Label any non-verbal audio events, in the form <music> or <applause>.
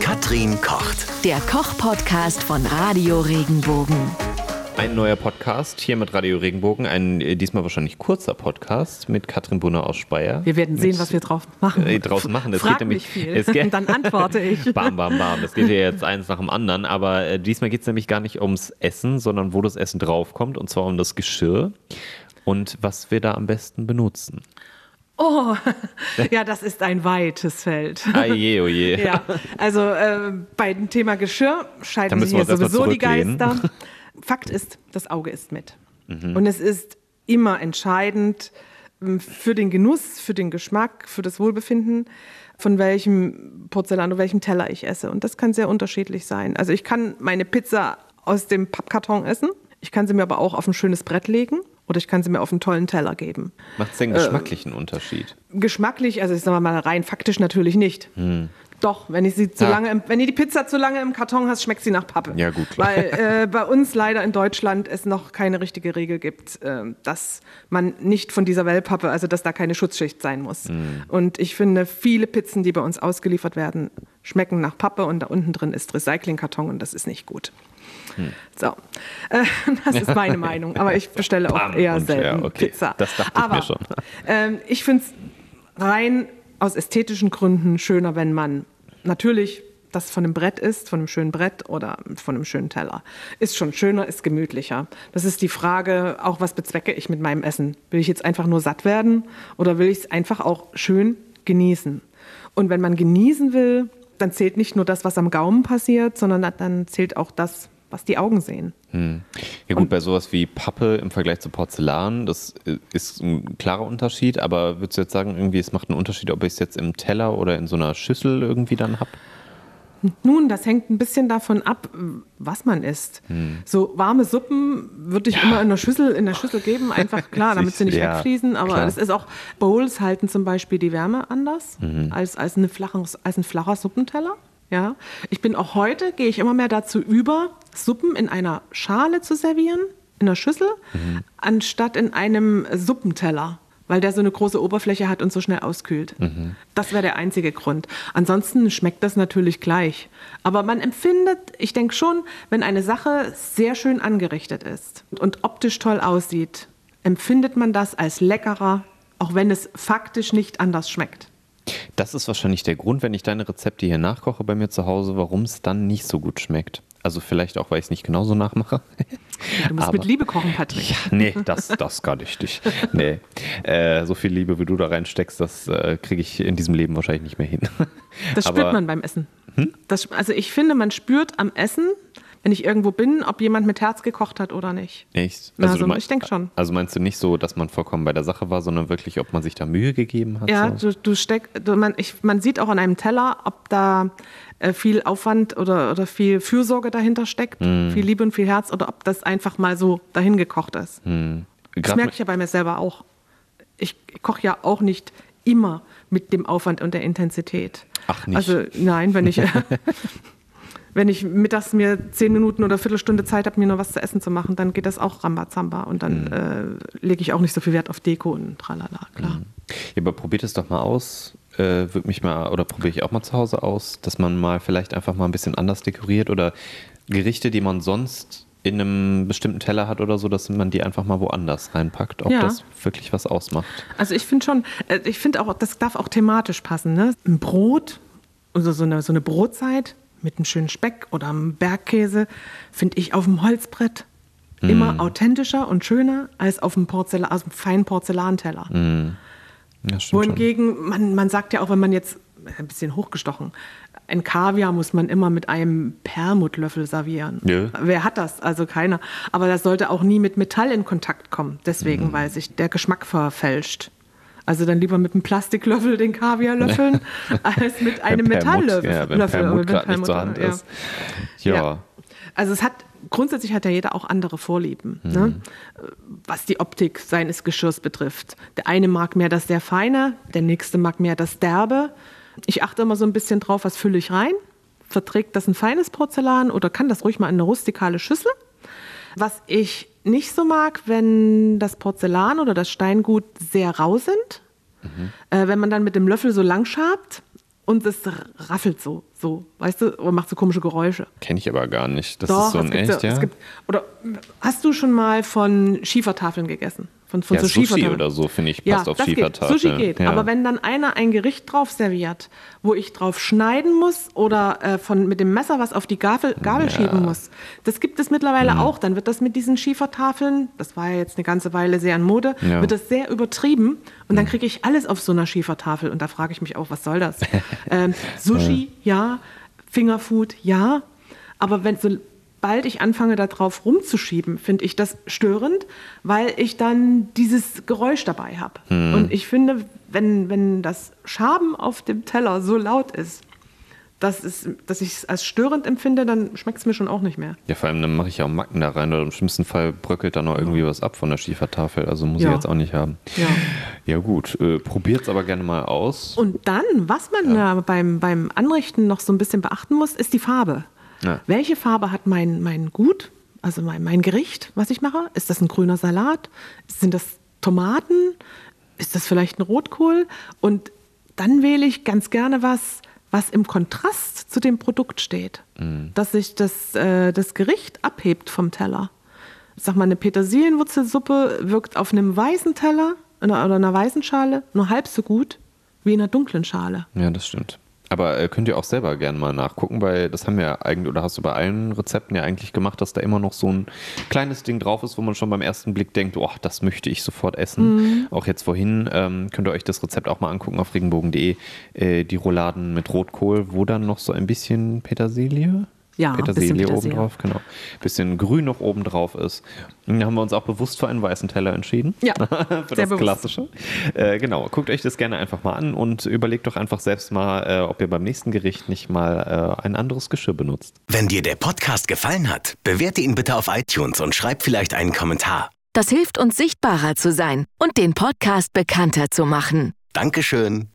Katrin kocht. Der Koch-Podcast von Radio Regenbogen. Ein neuer Podcast hier mit Radio Regenbogen, ein äh, diesmal wahrscheinlich kurzer Podcast mit Katrin Bunner aus Speyer. Wir werden sehen, Mit- was wir drauf machen. Äh, draußen machen. Das Frag geht nämlich, viel. Es geht, <laughs> Dann antworte ich. <laughs> Bam, bam, bam. Das geht ja jetzt eins nach dem anderen. Aber äh, diesmal geht es nämlich gar nicht ums Essen, sondern wo das Essen draufkommt. Und zwar um das Geschirr und was wir da am besten benutzen. Oh, <laughs> ja, das ist ein weites Feld. Ah je, oh je. <laughs> Ja, also äh, bei dem Thema Geschirr scheiden sich mal sowieso die. Geister. <laughs> Fakt ist, das Auge isst mit. Mhm. Und es ist immer entscheidend ähm, für den Genuss, für den Geschmack, für das Wohlbefinden, von welchem Porzellan oder welchem Teller ich esse. Und das kann sehr unterschiedlich sein. Also ich kann meine Pizza aus dem Pappkarton essen. Ich kann sie mir aber auch auf ein schönes Brett legen oder ich kann sie mir auf einen tollen Teller geben. Macht es den geschmacklichen Unterschied? Geschmacklich, also ich sag mal rein faktisch natürlich nicht. Doch, wenn ich sie zu Ja. lange, im, wenn ihr die Pizza zu lange im Karton hast, schmeckt sie nach Pappe. Ja, gut, klar. Weil <laughs> äh, bei uns leider in Deutschland es noch keine richtige Regel gibt, äh, dass man nicht von dieser Wellpappe, also dass da keine Schutzschicht sein muss. Und ich finde, viele Pizzen, die bei uns ausgeliefert werden, schmecken nach Pappe und da unten drin ist Recyclingkarton und das ist nicht gut. So, äh, <laughs> das ist meine Meinung. Aber ich bestelle auch eher selten ja, okay. Pizza. Das dachte ich Aber, mir schon. Ähm, ich finde es rein aus ästhetischen Gründen schöner, wenn man natürlich das von einem Brett ist, von einem schönen Brett oder von einem schönen Teller. Ist schon schöner, ist gemütlicher. Das ist die Frage, auch was bezwecke ich mit meinem Essen? Will ich jetzt einfach nur satt werden oder will ich es einfach auch schön genießen? Und wenn man genießen will, dann zählt nicht nur das, was am Gaumen passiert, sondern dann zählt auch das, was die Augen sehen. Ja gut, bei sowas wie Pappe im Vergleich zu Porzellan, das äh, ist ein klarer Unterschied, aber würdest du jetzt sagen, irgendwie es macht einen Unterschied, ob ich es jetzt im Teller oder in so einer Schüssel irgendwie dann habe? Nun, das hängt ein bisschen davon ab, was man isst. Hm. So warme Suppen würde ich immer in der Schüssel, in der Schüssel geben, <laughs> einfach klar, damit sie nicht Ja, wegfließen. Aber klar. es ist auch, Bowls halten zum Beispiel die Wärme anders Mhm. als, als, eine flache, als ein flacher Suppenteller. Ja, ich bin auch heute, gehe ich immer mehr dazu über, Suppen in einer Schale zu servieren, in einer Schüssel, Mhm. anstatt in einem Suppenteller, weil der so eine große Oberfläche hat und so schnell auskühlt. Mhm. Das wäre der einzige Grund. Ansonsten schmeckt das natürlich gleich. Aber man empfindet, ich denke schon, wenn eine Sache sehr schön angerichtet ist und optisch toll aussieht, empfindet man das als leckerer, auch wenn es faktisch nicht anders schmeckt. Das ist wahrscheinlich der Grund, wenn ich deine Rezepte hier nachkoche bei mir zu Hause, warum es dann nicht so gut schmeckt. Also vielleicht auch, weil ich es nicht genauso nachmache. <laughs> Du musst Aber- mit Liebe kochen, Patrick. Ja, nee, das, das gar nicht. Ich- Nee. Äh, so viel Liebe, wie du da reinsteckst, das äh, kriege ich in diesem Leben wahrscheinlich nicht mehr hin. Das <laughs> Aber- Hm? spürt man beim Essen. Das, also ich finde, man spürt am Essen, wenn ich irgendwo bin, ob jemand mit Herz gekocht hat oder nicht. Echt? Na, du so, mein- ich denk schon. Also meinst du nicht so, dass man vollkommen bei der Sache war, sondern wirklich, ob man sich da Mühe gegeben hat? Ja, so? du, du steck, du, man, ich, man sieht auch an einem Teller, ob da äh, viel Aufwand oder, oder viel Fürsorge dahinter steckt, Hm. viel Liebe und viel Herz, oder ob das einfach mal so dahin gekocht ist. Das Hm. Grad merke ich ja bei mir selber auch. Ich koche ja auch nicht immer mit dem Aufwand und der Intensität. Ach, nicht? Also nein, wenn ich, <laughs> <laughs> wenn ich mittags mir zehn Minuten oder Viertelstunde Zeit habe, mir noch was zu essen zu machen, dann geht das auch Rambazamba und dann äh, lege ich auch nicht so viel Wert auf Deko und tralala, klar. Ja, aber probiert es doch mal aus. Äh, Würde mich mal, oder probiere ich auch mal zu Hause aus, dass man mal vielleicht einfach mal ein bisschen anders dekoriert oder Gerichte, die man sonst in einem bestimmten Teller hat oder so, dass man die einfach mal woanders reinpackt, ob Ja. das wirklich was ausmacht. Also ich finde schon, äh, ich finde auch, das darf auch thematisch passen. Ne? Ein Brot, also so eine, so eine Brotzeit mit einem schönen Speck oder einem Bergkäse, finde ich auf dem Holzbrett immer authentischer und schöner als auf dem, Porzellan, aus dem feinen Porzellanteller. Ja, stimmt schon. Wohingegen, man, man sagt ja auch, wenn man jetzt ein bisschen hochgestochen, ein Kaviar muss man immer mit einem Perlmuttlöffel servieren. Ja. Wer hat das? Also keiner. Aber das sollte auch nie mit Metall in Kontakt kommen. Deswegen, weil sich der Geschmack verfälscht. Also dann lieber mit einem Plastiklöffel den Kaviar löffeln, <laughs> als mit einem Metalllöffel. Ja, wenn Perlmutt gerade nicht zur Hand ja. ist. Ja. Also es hat grundsätzlich hat ja jeder auch andere Vorlieben, Mhm. ne? was die Optik seines Geschirrs betrifft. Der eine mag mehr das sehr feine, der nächste mag mehr das derbe. Ich achte immer so ein bisschen drauf, was fülle ich rein. Verträgt das ein feines Porzellan oder kann das ruhig mal in eine rustikale Schüssel? Was ich nicht so mag, wenn das Porzellan oder das Steingut sehr rau sind. Äh, wenn man dann mit dem Löffel so lang schabt und es raffelt so, so, weißt du, oder macht so komische Geräusche. Kenne ich aber gar nicht. Das Doch, ist so ein gibt, echt, ja, gibt, oder hast du schon mal von Schiefertafeln gegessen? Von, von ja, so Sushi oder so, finde ich, Ja, passt auf das geht. Sushi geht. Ja. Aber wenn dann einer ein Gericht drauf serviert, wo ich drauf schneiden muss oder äh, von, mit dem Messer was auf die Gabel, Gabel schieben muss, das gibt es mittlerweile Mhm. auch. Dann wird das mit diesen Schiefertafeln, das war ja jetzt eine ganze Weile sehr in Mode, Ja. Mhm. wird das sehr übertrieben. Und dann kriege ich alles auf so einer Schiefertafel. Und da frage ich mich auch, was soll das? <laughs> ähm, Sushi, ja. Fingerfood, ja. Aber wenn sobald ich anfange, da drauf rumzuschieben, finde ich das störend, weil ich dann dieses Geräusch dabei habe. Hm. Und ich finde, wenn, wenn das Schaben auf dem Teller so laut ist, dass, es, dass ich es als störend empfinde, dann schmeckt es mir schon auch nicht mehr. Ja, vor allem dann mache ich ja auch Macken da rein oder im schlimmsten Fall bröckelt da noch irgendwie was ab von der Schiefertafel. Also muss Ja. ich jetzt auch nicht haben. Ja. Ja gut, äh, probiert's aber gerne mal aus. Und dann, was man ja. beim, beim Anrichten noch so ein bisschen beachten muss, ist die Farbe. Ja. Welche Farbe hat mein, mein Gut, also mein, mein Gericht, was ich mache? Ist das ein grüner Salat? Sind das Tomaten? Ist das vielleicht ein Rotkohl? Und dann wähle ich ganz gerne was, was im Kontrast zu dem Produkt steht. Dass sich das, äh, das Gericht abhebt vom Teller. Ich sag mal, eine Petersilienwurzelsuppe wirkt auf einem weißen Teller oder einer weißen Schale nur halb so gut wie in einer dunklen Schale. Ja, das stimmt. Aber äh, könnt ihr auch selber gerne mal nachgucken, weil das haben wir ja eigentlich, oder hast du bei allen Rezepten ja eigentlich gemacht, dass da immer noch so ein kleines Ding drauf ist, wo man schon beim ersten Blick denkt, oh, das möchte ich sofort essen. Auch jetzt vorhin ähm, könnt ihr euch das Rezept auch mal angucken auf regenbogen.de, äh, die Rouladen mit Rotkohl, wo dann noch so ein bisschen Petersilie Ja, ein bisschen Petersilie oben Petersilie. drauf, genau. Bisschen grün noch oben drauf ist. Und da haben wir uns auch bewusst für einen weißen Teller entschieden. Ja, <laughs> für sehr das bewusst. Klassische. Äh, genau, guckt euch das gerne einfach mal an und überlegt doch einfach selbst mal, äh, ob ihr beim nächsten Gericht nicht mal äh, ein anderes Geschirr benutzt. Wenn dir der Podcast gefallen hat, bewerte ihn bitte auf iTunes und schreib vielleicht einen Kommentar. Das hilft uns sichtbarer zu sein und den Podcast bekannter zu machen. Dankeschön.